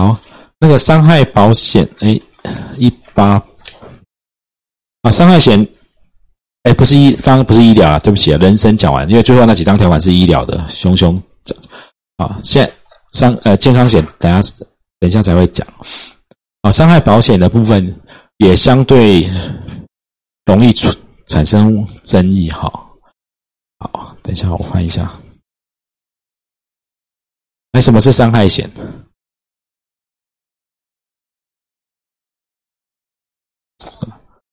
好，那个伤害保险，哎，一八啊，伤害险，哎，不是医，刚刚不是医疗啊，对不起啊，人生讲完，因为最后那几张条款是医疗的，熊熊讲啊，现在伤呃健康险，等下等一下才会讲啊，伤害保险的部分也相对容易出产生争议哈。好，等一下我换一下，那什么是伤害险？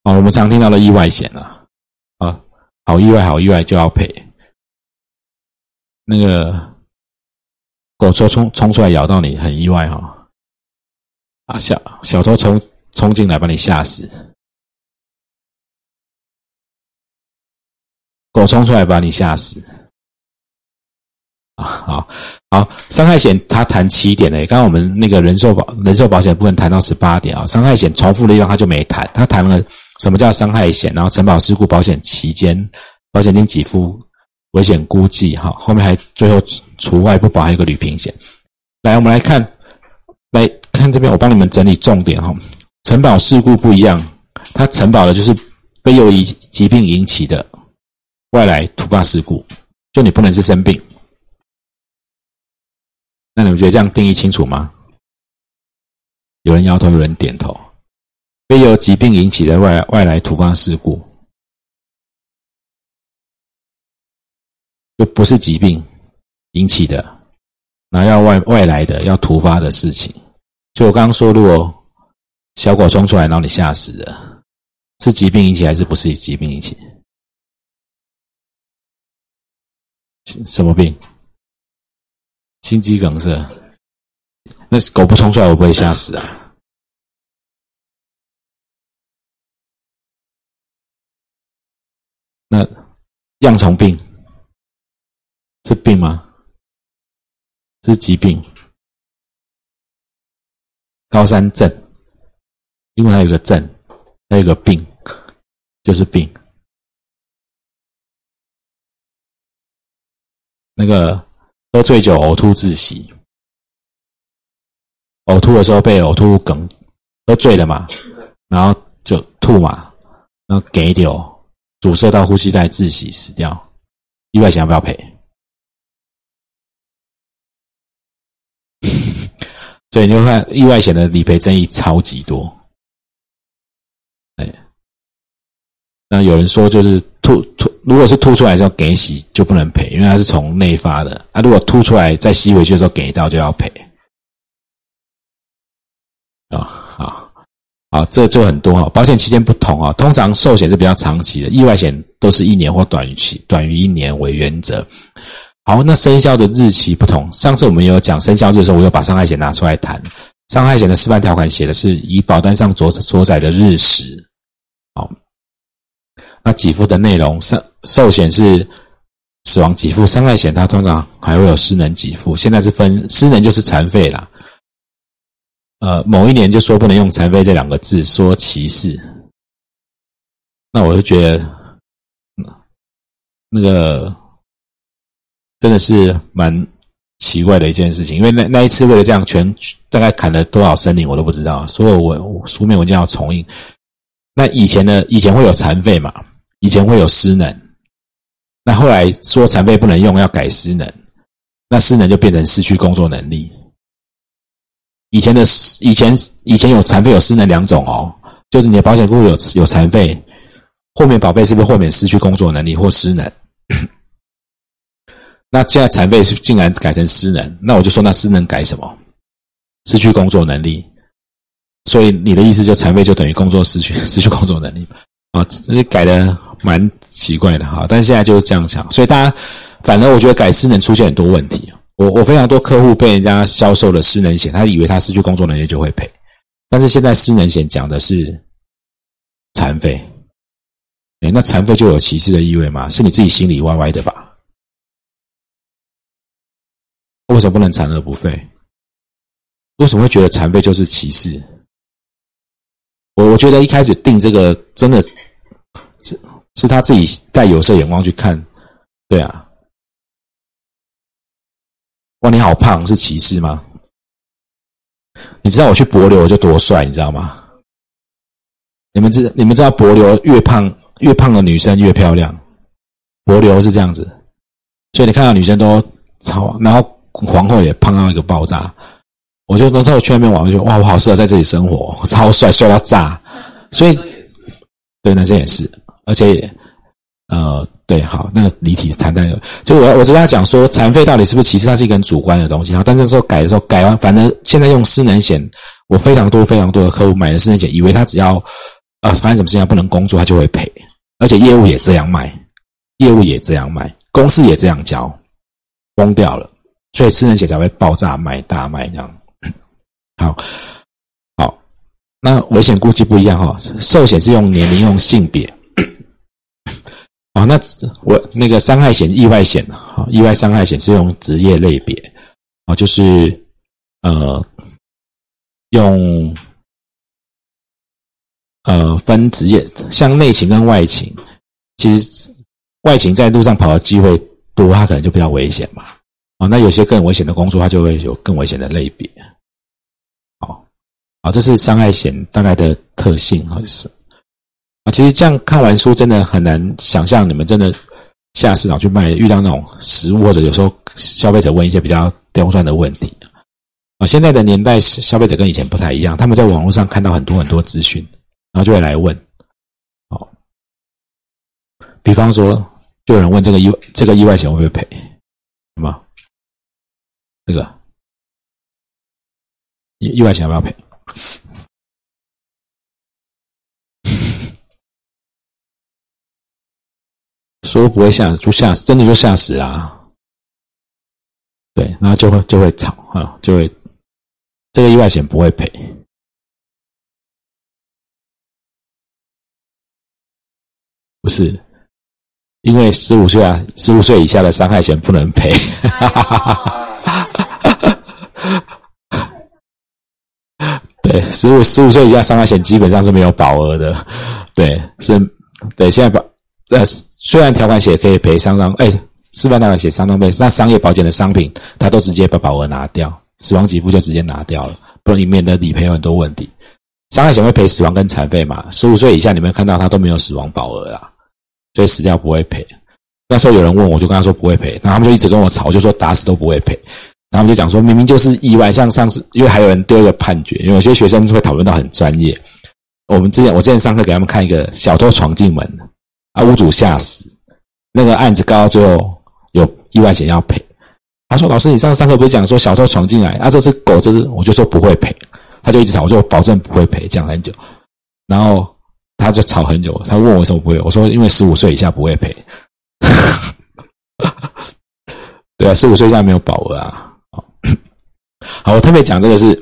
哦，我们常听到的意外险啊，啊，好意外，好意外就要赔。那个狗车冲冲出来咬到你，很意外哈，啊，小小偷冲冲进来把你吓死，狗冲出来把你吓死。啊，好好，伤害险它谈七点嘞，刚刚我们那个人寿保人寿保险部分谈到十八点啊，伤害险重复的地方他就没谈，他谈了什么叫伤害险，然后承保事故保险期间保险金给付危险估计哈，后面还最后除外不保还有个旅平险。来，我们来看，来看这边我帮你们整理重点哈，承保事故不一样，它承保的就是非由于疾病引起的外来突发事故，就你不能是生病。那你们觉得这样定义清楚吗？有人摇头，有人点头。非由疾病引起的外外来突发事故，就不是疾病引起的，然后要外外来的要突发的事情。就我刚刚说，如果小狗冲出来，然后你吓死了，是疾病引起还是不是疾病引起？什么病？心肌梗塞，那狗不冲出来，我不会吓死啊。那恙虫病是病吗？是疾病。高山症，因为它有个症，它有个病，就是病。那个。喝醉酒呕吐窒息，呕吐的时候被呕吐梗，喝醉了嘛，然后就吐嘛，然后给掉，阻塞到呼吸带窒息死掉，意外险要不要赔？所以你就看意外险的理赔争议超级多。哎，那有人说就是吐吐。如果是吐出来要给洗就不能赔，因为它是从内发的。啊，如果吐出来再吸回去的时候给到就要赔。啊，啊，这就很多哈。保险期间不同啊，通常寿险是比较长期的，意外险都是一年或短于期，短于一年为原则。好，那生效的日期不同。上次我们有讲生效日的时候，我又把伤害险拿出来谈。伤害险的示范条款写的是以保单上所所载的日时。好。那给付的内容，寿寿险是死亡给付，伤害险它通常还会有失能给付。现在是分失能就是残废啦。呃，某一年就说不能用残废这两个字，说歧视。那我就觉得，那个真的是蛮奇怪的一件事情。因为那那一次为了这样，全大概砍了多少森林我都不知道，所有文书面文件要重印。那以前呢，以前会有残废嘛？以前会有失能，那后来说残废不能用，要改失能，那失能就变成失去工作能力。以前的以前以前有残废有失能两种哦，就是你的保险顾有有残废，豁免保费是不是豁免失去工作能力或失能？那现在残废是竟然改成失能，那我就说那失能改什么？失去工作能力。所以你的意思就残废就等于工作失去 失去工作能力啊？这改的。蛮奇怪的哈，但现在就是这样讲，所以大家反而我觉得改失能出现很多问题。我我非常多客户被人家销售了失能险，他以为他失去工作能力就会赔，但是现在失能险讲的是残废，哎，那残废就有歧视的意味吗？是你自己心里歪歪的吧？为什么不能残而不废？为什么会觉得残废就是歧视？我我觉得一开始定这个真的是。是他自己带有色眼光去看，对啊。哇，你好胖，是歧视吗？你知道我去博流我就多帅，你知道吗？你们知你们知道博流越胖越胖的女生越漂亮，博流是这样子，所以你看到女生都超，然后皇后也胖到一个爆炸。我就那时候去那边玩，我就哇，我好适合在这里生活，超帅，帅到炸。所以，对男生也是，而且，呃，对，好，那个离体残废，就我我跟他讲说，残废到底是不是歧视？它是一个很主观的东西。然后，但这时候改的时候改完，反正现在用失能险，我非常多非常多的客户买的失能险，以为他只要呃发生什么事情不能工作，他就会赔，而且业务也这样卖，业务也这样卖，公司也这样教，崩掉了，所以失能险才会爆炸卖大卖这样。好，好，那危险估计不一样哈。寿险是用年龄、用性别。哦，那我那个伤害险、意外险啊，意外伤害险是用职业类别啊，就是呃，用呃分职业，像内勤跟外勤，其实外勤在路上跑的机会多，它可能就比较危险嘛。啊，那有些更危险的工作，它就会有更危险的类别。哦啊，这是伤害险大概的特性，好像是啊。其实这样看完书，真的很难想象你们真的下市场去卖，遇到那种实物或者有时候消费者问一些比较刁钻的问题啊。现在的年代，消费者跟以前不太一样，他们在网络上看到很多很多资讯，然后就会来问。哦，比方说，就有人问这个意这个意外险会不会赔？什么？这个意意外险要不要赔？说不会吓，就吓死，真的就吓死啦。对，然后就会就会吵啊，就会这个意外险不会赔，不是因为十五岁啊，十五岁以下的伤害险不能赔。对，十五十五岁以下伤害险基本上是没有保额的。对，是，对，现在保呃，虽然条款写可以赔伤伤，哎，示范条款写伤伤费，那商业保险的商品，他都直接把保额拿掉，死亡给付就直接拿掉了，不然你免得理赔有很多问题。伤害险会赔死亡跟残废嘛？十五岁以下你们看到他都没有死亡保额啦，所以死掉不会赔。那时候有人问，我就跟他说不会赔，然后他们就一直跟我吵，就说打死都不会赔。然后就讲说，明明就是意外，像上次，因为还有人丢一个判决，因为有些学生会讨论到很专业。我们之前，我之前上课给他们看一个小偷闯进门，啊，屋主吓死，那个案子告到最后有意外险要赔。他说：“老师，你上上课不是讲说小偷闯进来，啊，这只狗，这只，我就说不会赔。”他就一直吵，我就保证不会赔，讲很久。然后他就吵很久，他问我为什么不会，我说因为十五岁以下不会赔。对啊，十五岁以下没有保额啊。好，我特别讲这个是，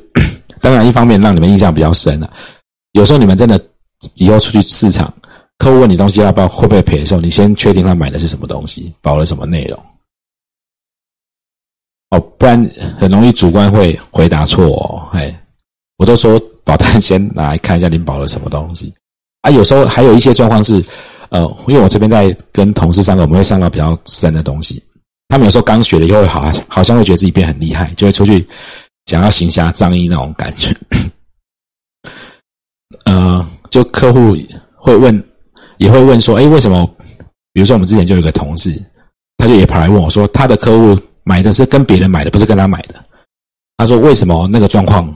当然一方面让你们印象比较深了。有时候你们真的以后出去市场，客户问你东西要不要会不会赔的时候，你先确定他买的是什么东西，保了什么内容。哦，不然很容易主观会回答错哦。哎，我都说保单先拿来看一下您保了什么东西啊。有时候还有一些状况是，呃，因为我这边在跟同事上课，我们会上到比较深的东西。他们有时候刚学了以后，好好像会觉得自己变很厉害，就会出去想要行侠仗义那种感觉。呃，就客户会问，也会问说：“哎，为什么？比如说我们之前就有个同事，他就也跑来问我说，他的客户买的是跟别人买的，不是跟他买的。他说为什么那个状况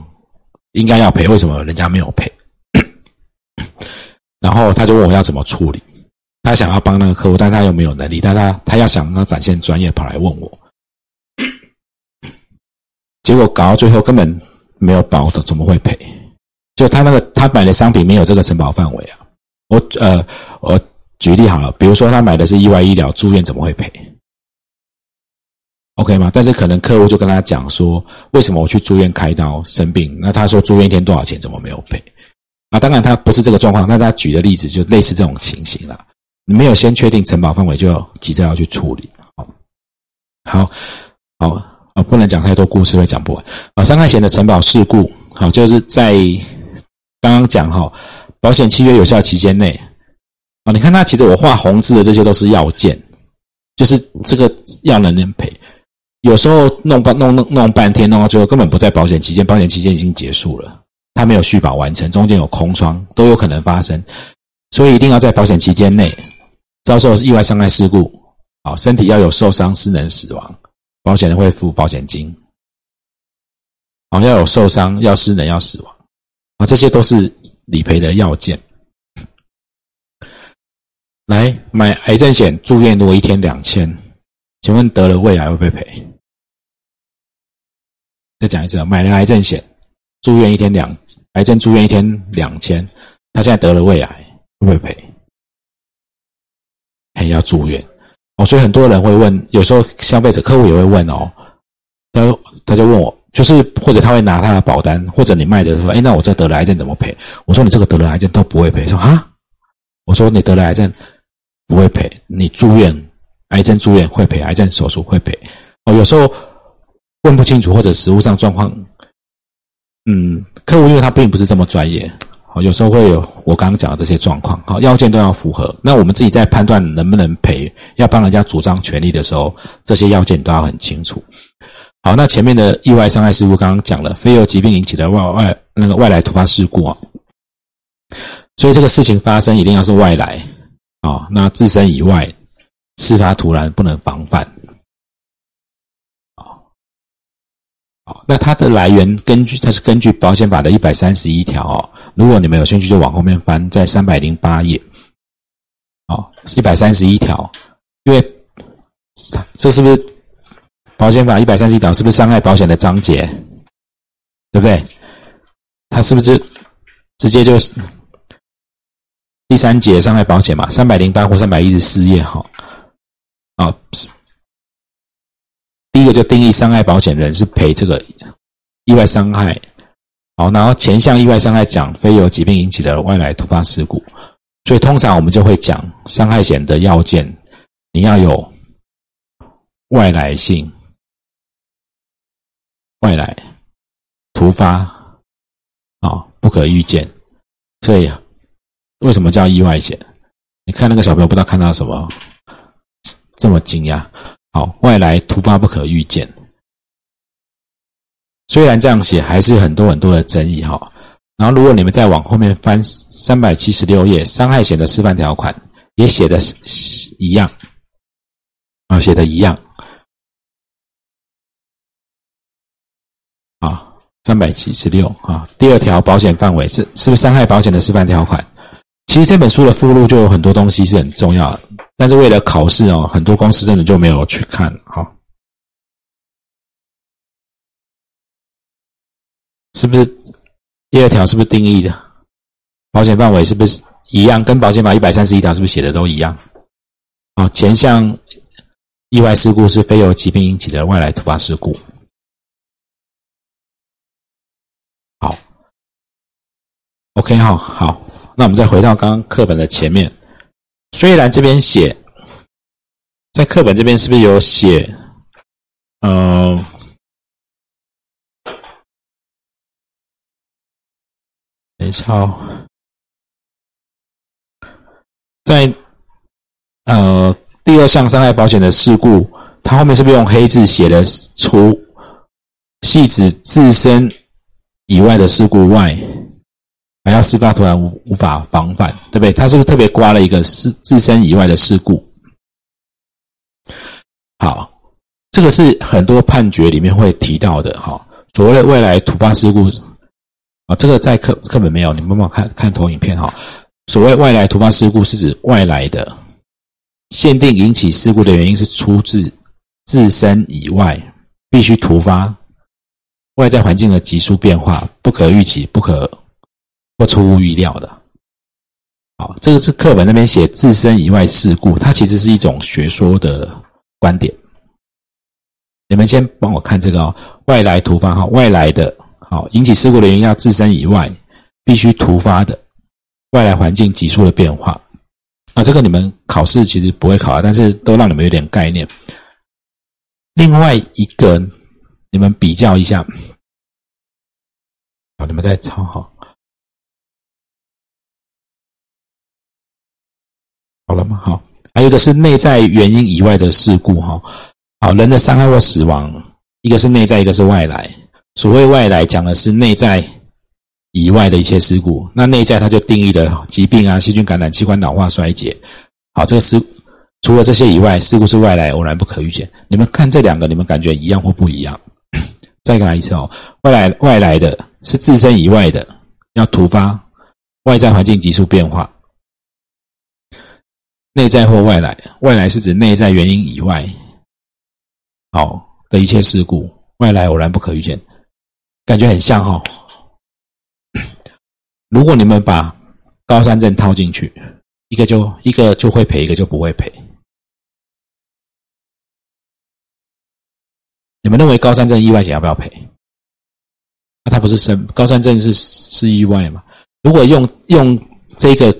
应该要赔，为什么人家没有赔？然后他就问我要怎么处理。”他想要帮那个客户，但他又没有能力，但他他要想要展现专业，跑来问我，结果搞到最后根本没有保的，怎么会赔？就他那个他买的商品没有这个承保范围啊。我呃我举例好了，比如说他买的是意外医疗住院，怎么会赔？OK 吗？但是可能客户就跟他讲说，为什么我去住院开刀生病？那他说住院一天多少钱？怎么没有赔？啊，当然他不是这个状况，那他举的例子就类似这种情形了。你没有先确定承保范围，就要急着要去处理。好，好，好啊，不能讲太多故事，会讲不完啊。伤害险的承保事故，好，就是在刚刚讲哈，保险契约有效期间内啊。你看它其实我画红字的这些都是要件，就是这个要能人赔。有时候弄半弄弄弄半天，弄到最后根本不在保险期间，保险期间已经结束了，他没有续保完成，中间有空窗，都有可能发生，所以一定要在保险期间内遭受意外伤害事故，啊，身体要有受伤、失能、死亡，保险人会付保险金，啊，要有受伤、要失能、要死亡，啊，这些都是理赔的要件。来买癌症险，住院如果一天两千，请问得了胃癌会不会赔？再讲一次啊，买了癌症险，住院一天两，癌症住院一天两千，他现在得了胃癌会不会赔？还要住院哦，所以很多人会问，有时候消费者客户也会问哦，他他就问我，就是或者他会拿他的保单，或者你卖的说，哎，那我这得了癌症怎么赔？我说你这个得了癌症都不会赔，说啊，我说你得了癌症。不会赔，你住院，癌症住院会赔，癌症手术会赔。哦，有时候问不清楚或者实物上状况，嗯，客户因为他并不是这么专业，好，有时候会有我刚刚讲的这些状况，好，要件都要符合。那我们自己在判断能不能赔，要帮人家主张权利的时候，这些要件都要很清楚。好，那前面的意外伤害事故刚刚讲了，非由疾病引起的外外那个外来突发事故啊，所以这个事情发生一定要是外来。啊，那自身以外，事发突然不能防范。啊，好，那它的来源根据它是根据保险法的一百三十一条哦。如果你们有兴趣，就往后面翻，在三百零八页。哦，一百三十一条，因为这是不是保险法一百三十一条？是不是伤害保险的章节？对不对？它是不是直接就是？第三节伤害保险嘛，三百零八或三百一十四页哈，啊，第一个就定义伤害保险人是赔这个意外伤害，好，然后前项意外伤害讲非由疾病引起的外来突发事故，所以通常我们就会讲伤害险的要件，你要有外来性、外来突发啊，不可预见，所以。为什么叫意外险？你看那个小朋友不知道看到什么，这么惊讶。好，外来突发不可预见。虽然这样写，还是很多很多的争议哈。然后，如果你们再往后面翻三百七十六页，伤害险的示范条款也写的一样啊，写的一样三百七十六啊，第二条保险范围，这是不是伤害保险的示范条款？其实这本书的附录就有很多东西是很重要的，但是为了考试哦，很多公司真的就没有去看。哈，是不是第二条是不是定义的保险范围是不是一样？跟保险法一百三十一条是不是写的都一样？啊，前项意外事故是非由疾病引起的外来突发事故。，OK 哈，好。那我们再回到刚刚课本的前面，虽然这边写，在课本这边是不是有写？嗯，等一下哦，在呃第二项伤害保险的事故，它后面是不是用黑字写的“除系指自身以外的事故外”？还要事发突然无无法防范，对不对？他是不是特别刮了一个事自身以外的事故？好，这个是很多判决里面会提到的哈。所谓的未来突发事故啊，这个在课课本没有，你慢慢看看投影片哈。所谓外来突发事故是指外来的限定引起事故的原因是出自自身以外，必须突发外在环境的急速变化，不可预期，不可。或出乎意料的，好，这个是课本那边写自身以外事故，它其实是一种学说的观点。你们先帮我看这个哦，外来突发哈，外来的，好引起事故的原因要自身以外，必须突发的外来环境急速的变化啊，这个你们考试其实不会考啊，但是都让你们有点概念。另外一个，你们比较一下，好，你们再抄好。好了吗？好，还有一个是内在原因以外的事故哈。好，人的伤害或死亡，一个是内在，一个是外来。所谓外来，讲的是内在以外的一切事故。那内在，它就定义了疾病啊、细菌感染、器官老化、衰竭。好，这个是除了这些以外，事故是外来，偶然不可预见。你们看这两个，你们感觉一样或不一样？再来一次哦，外来外来的是自身以外的，要突发外在环境急速变化；内在或外来，外来是指内在原因以外，好的一切事故，外来偶然不可预见，感觉很像哈。如果你们把高山症套进去，一个就一个就会赔，一个就不会赔。你们认为高山症意外险要不要赔？那它不是生高山症是是意外嘛？如果用用这个，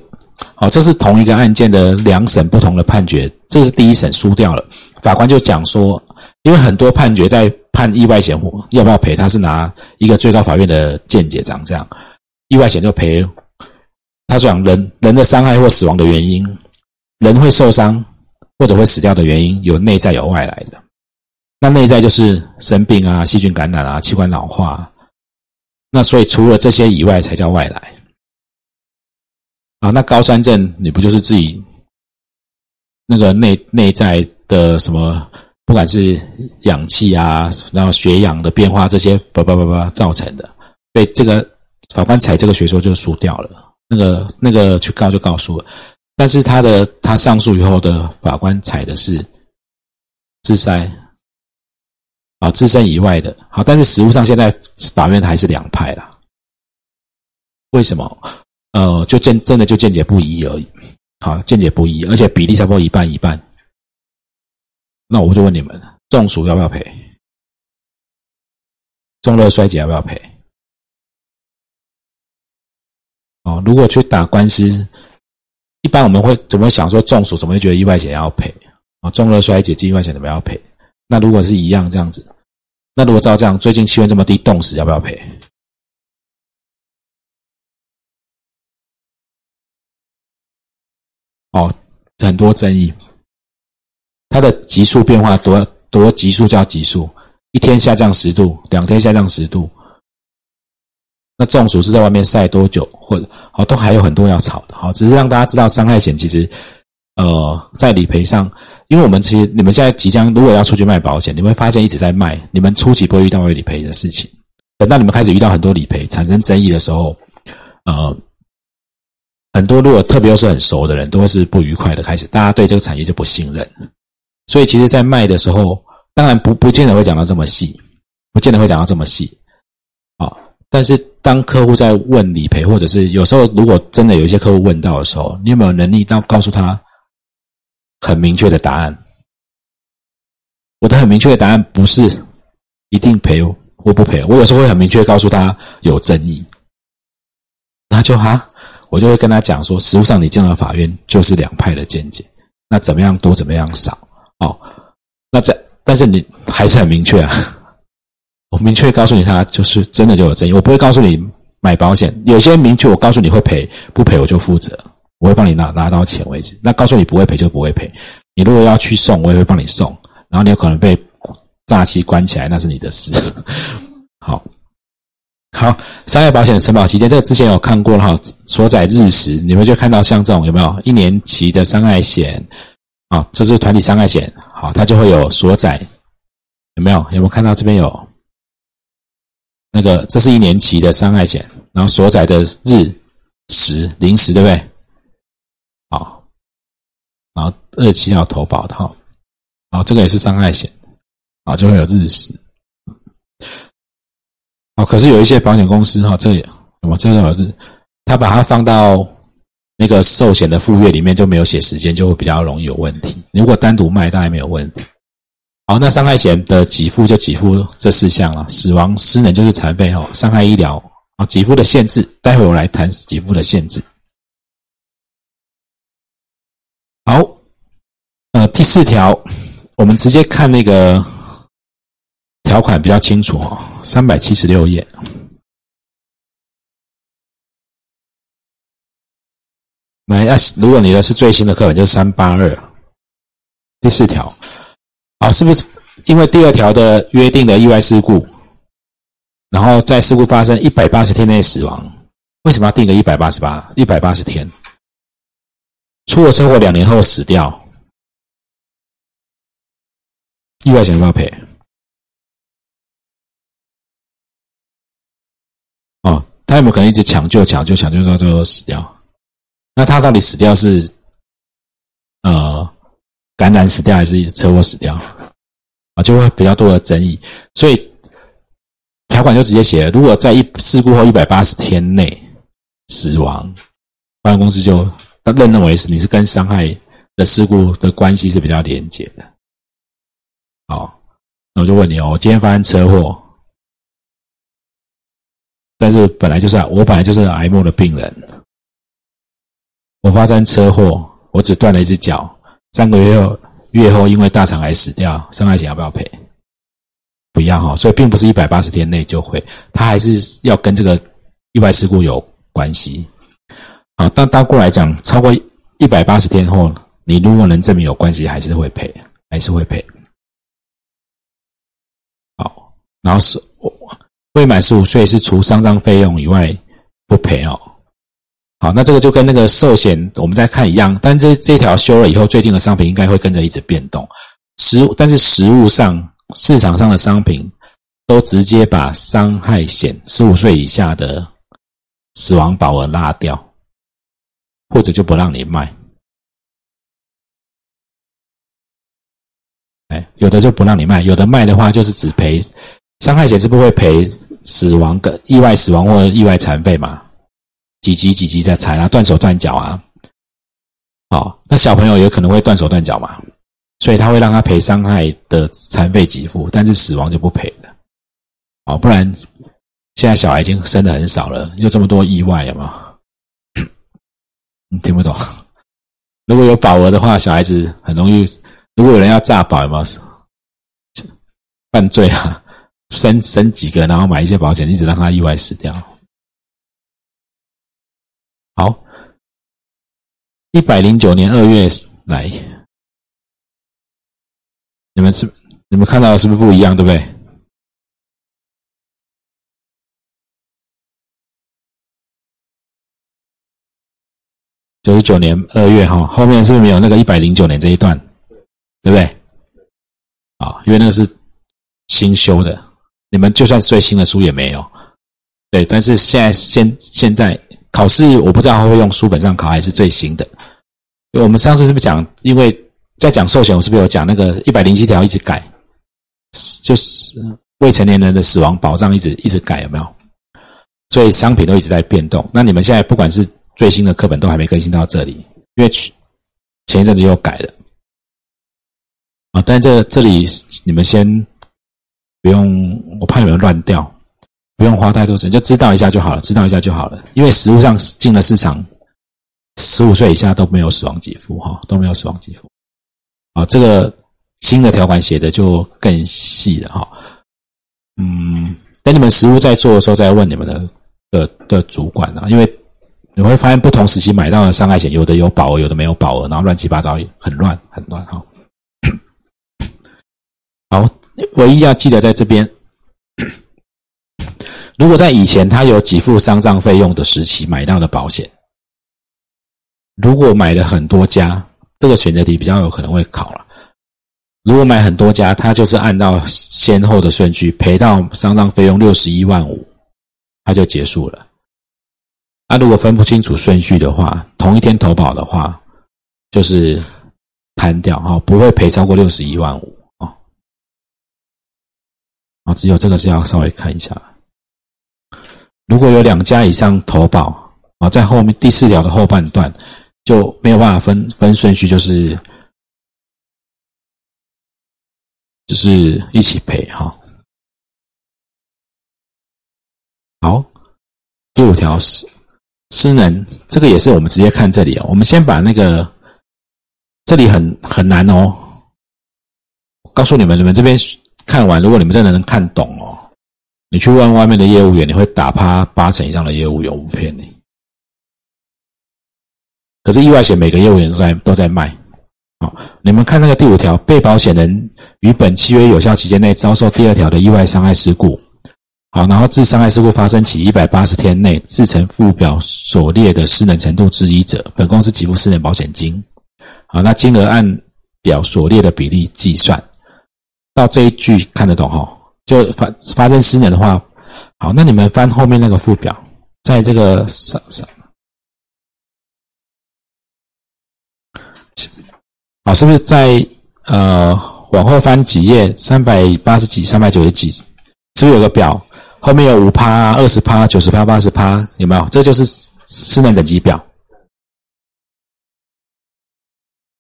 好，这是同一个案件的两审不同的判决，这是第一审输掉了，法官就讲说，因为很多判决在判意外险要不要赔，他是拿一个最高法院的见解讲这样，意外险就赔，他讲人人的伤害或死亡的原因，人会受伤或者会死掉的原因有内在有外来的。那内在就是生病啊、细菌感染啊、器官老化，那所以除了这些以外，才叫外来。啊，那高山症你不就是自己那个内内在的什么，不管是氧气啊，然后血氧的变化这些，叭叭叭叭造成的，被这个法官采这个学说就输掉了。那个那个去告就告诉了，但是他的他上诉以后的法官采的是自塞。啊，自身以外的，好，但是实物上现在法院还是两派啦。为什么？呃，就见真的就见解不一而已。好，见解不一，而且比例差不多一半一半。那我就问你们，中暑要不要赔？中热衰竭要不要赔？哦，如果去打官司，一般我们会怎么想？说中暑怎么会觉得意外险要赔？啊，中热衰竭、意外险怎么要赔？那如果是一样这样子，那如果照这样，最近气温这么低，冻死要不要赔？哦，很多争议。它的急速变化多多急速叫急速，一天下降十度，两天下降十度。那中暑是在外面晒多久，或者好都还有很多要吵的。好，只是让大家知道伤害险其实，呃，在理赔上。因为我们其实你们现在即将如果要出去卖保险，你会发现一直在卖，你们初期不会遇到会理赔的事情。等到你们开始遇到很多理赔产生争议的时候，呃，很多如果特别又是很熟的人，都是不愉快的开始，大家对这个产业就不信任。所以其实，在卖的时候，当然不不见得会讲到这么细，不见得会讲到这么细，啊，但是当客户在问理赔，或者是有时候如果真的有一些客户问到的时候，你有没有能力到告诉他？很明确的答案，我的很明确的答案不是一定赔或不赔。我有时候会很明确告诉他有争议，那就哈，我就会跟他讲说，实务上你进了法院就是两派的见解，那怎么样多怎么样少哦。那这但是你还是很明确啊，我明确告诉你，他就是真的就有争议。我不会告诉你买保险，有些明确我告诉你会赔，不赔我就负责。我会帮你拿拿到钱为止。那告诉你不会赔就不会赔。你如果要去送，我也会帮你送。然后你有可能被诈欺关起来，那是你的事。好，好，商业保险的承保期间，这个之前有看过了哈。所载日时，你们就看到像这种有没有一年期的伤害险？啊，这是团体伤害险。好，它就会有所载，有没有？有没有看到这边有那个？这是一年期的伤害险，然后所载的日时零时，对不对？好然后二期要投保套，然后这个也是伤害险，啊，就会有日时。哦，可是有一些保险公司哈，这里我这个是，他把它放到那个寿险的附约里面，就没有写时间，就会比较容易有问题。如果单独卖，大概没有问题。好，那伤害险的给付就给付这四项了，死亡、失能就是残废哦，伤害医疗啊，给付的限制，待会我来谈给付的限制。好，呃，第四条，我们直接看那个条款比较清楚哈，三百七十六页。来，啊，如果你的是最新的课本，就是三八二第四条。啊，是不是因为第二条的约定的意外事故，然后在事故发生一百八十天内死亡，为什么要定个一百八十八一百八十天？出了车祸两年后死掉，意外险要不要赔？他有没有可能一直抢救、抢救、抢救到最后死掉？那他到底死掉是呃感染死掉还是车祸死掉？啊，就会比较多的争议。所以条款就直接写：如果在一事故后一百八十天内死亡，保险公司就认认为是你是跟伤害的事故的关系是比较连结的。好，那我就问你哦，今天发生车祸。但是本来就是啊我本来就是癌末的病人，我发生车祸，我只断了一只脚，三个月后月后因为大肠癌死掉，伤害险要不要赔？不要哈，所以并不是一百八十天内就会，它还是要跟这个意外事故有关系。好，但倒过来讲，超过一百八十天后，你如果能证明有关系，还是会赔，还是会赔。好，然后是我。未满十五岁是除丧葬费用以外不赔哦。好，那这个就跟那个寿险我们在看一样，但这这条修了以后，最近的商品应该会跟着一直变动。实但是实物上市场上的商品都直接把伤害险十五岁以下的死亡保额拉掉，或者就不让你卖。哎，有的就不让你卖，有的卖的话就是只赔。伤害险是不会赔死亡跟意外死亡或者意外残废嘛？几级几级的残啊，断手断脚啊。好，那小朋友有可能会断手断脚嘛，所以他会让他赔伤害的残废给付，但是死亡就不赔了。好，不然现在小孩已经生的很少了，又这么多意外了嘛？你 听不懂？如果有保额的话，小孩子很容易。如果有人要诈保，有没有犯罪啊？生生几个，然后买一些保险，一直让他意外死掉。好，一百零九年二月来，你们是你们看到是不是不一样？对不对？九十九年二月哈，后面是不是没有那个一百零九年这一段？对不对？啊，因为那个是新修的。你们就算最新的书也没有，对，但是现在现现在考试，我不知道会用书本上考还是最新的。因为我们上次是不是讲，因为在讲寿险，我是不是有讲那个一百零七条一直改，就是未成年人的死亡保障一直一直改，有没有？所以商品都一直在变动。那你们现在不管是最新的课本都还没更新到这里，因为前一阵子又改了啊。但这这里你们先。不用，我怕你们乱掉，不用花太多钱，就知道一下就好了，知道一下就好了。因为实物上进了市场，十五岁以下都没有死亡给付，哈，都没有死亡给付。啊，这个新的条款写的就更细了，哈。嗯，等你们实物在做的时候，再问你们的的的主管啊，因为你会发现不同时期买到的伤害险，有的有保额，有的没有保额，然后乱七八糟，很乱，很乱，哈。好。唯一要记得在这边，如果在以前他有给付丧葬费用的时期买到的保险，如果买了很多家，这个选择题比较有可能会考了。如果买很多家，他就是按照先后的顺序赔到丧葬费用六十一万五，他就结束了。那如果分不清楚顺序的话，同一天投保的话，就是摊掉哈，不会赔超过六十一万五。只有这个是要稍微看一下。如果有两家以上投保啊，在后面第四条的后半段就没有办法分分顺序，就是就是一起赔哈。好，第五条是失能，这个也是我们直接看这里哦。我们先把那个这里很很难哦，告诉你们，你们这边。看完，如果你们真的能看懂哦，你去问外面的业务员，你会打趴八成以上的业务员，不骗你。可是意外险每个业务员都在都在卖，好，你们看那个第五条，被保险人于本契约有效期间内遭受第二条的意外伤害事故，好，然后自伤害事故发生起一百八十天内，自成附表所列的失能程度之一者，本公司给付失能保险金。好，那金额按表所列的比例计算。到这一句看得懂哈？就发发生失能的话，好，那你们翻后面那个附表，在这个上上。好，是不是在呃往后翻几页，三百八十几、三百九十几，是不是有个表？后面有五趴、二十趴、九十趴、八十趴，有没有？这就是失能等级表。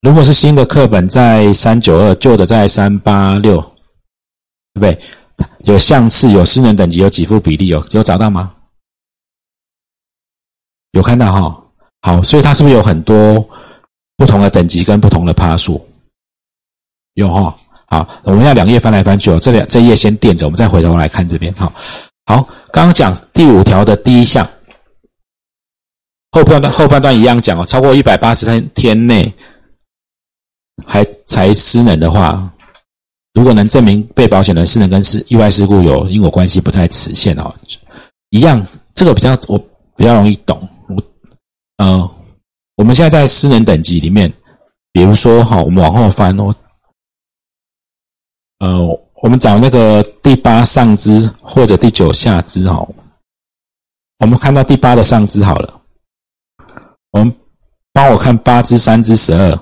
如果是新的课本在三九二，旧的在三八六，对不对？有相似，有失能等级，有给付比例，有有找到吗？有看到哈？好，所以它是不是有很多？不同的等级跟不同的趴数，有哈，好，我们要两页翻来翻去哦，这两这页先垫着，我们再回头来看这边哈。好，刚刚讲第五条的第一项，后半段后半段一样讲哦，超过一百八十天天内还才失能的话，如果能证明被保险人是能跟事意外事故有因果关系，不在此限哦。一样，这个比较我比较容易懂，我呃。我们现在在私人等级里面，比如说哈，我们往后翻哦，呃，我们找那个第八上肢或者第九下肢哈，我们看到第八的上肢好了，我们帮我看八肢三肢十二，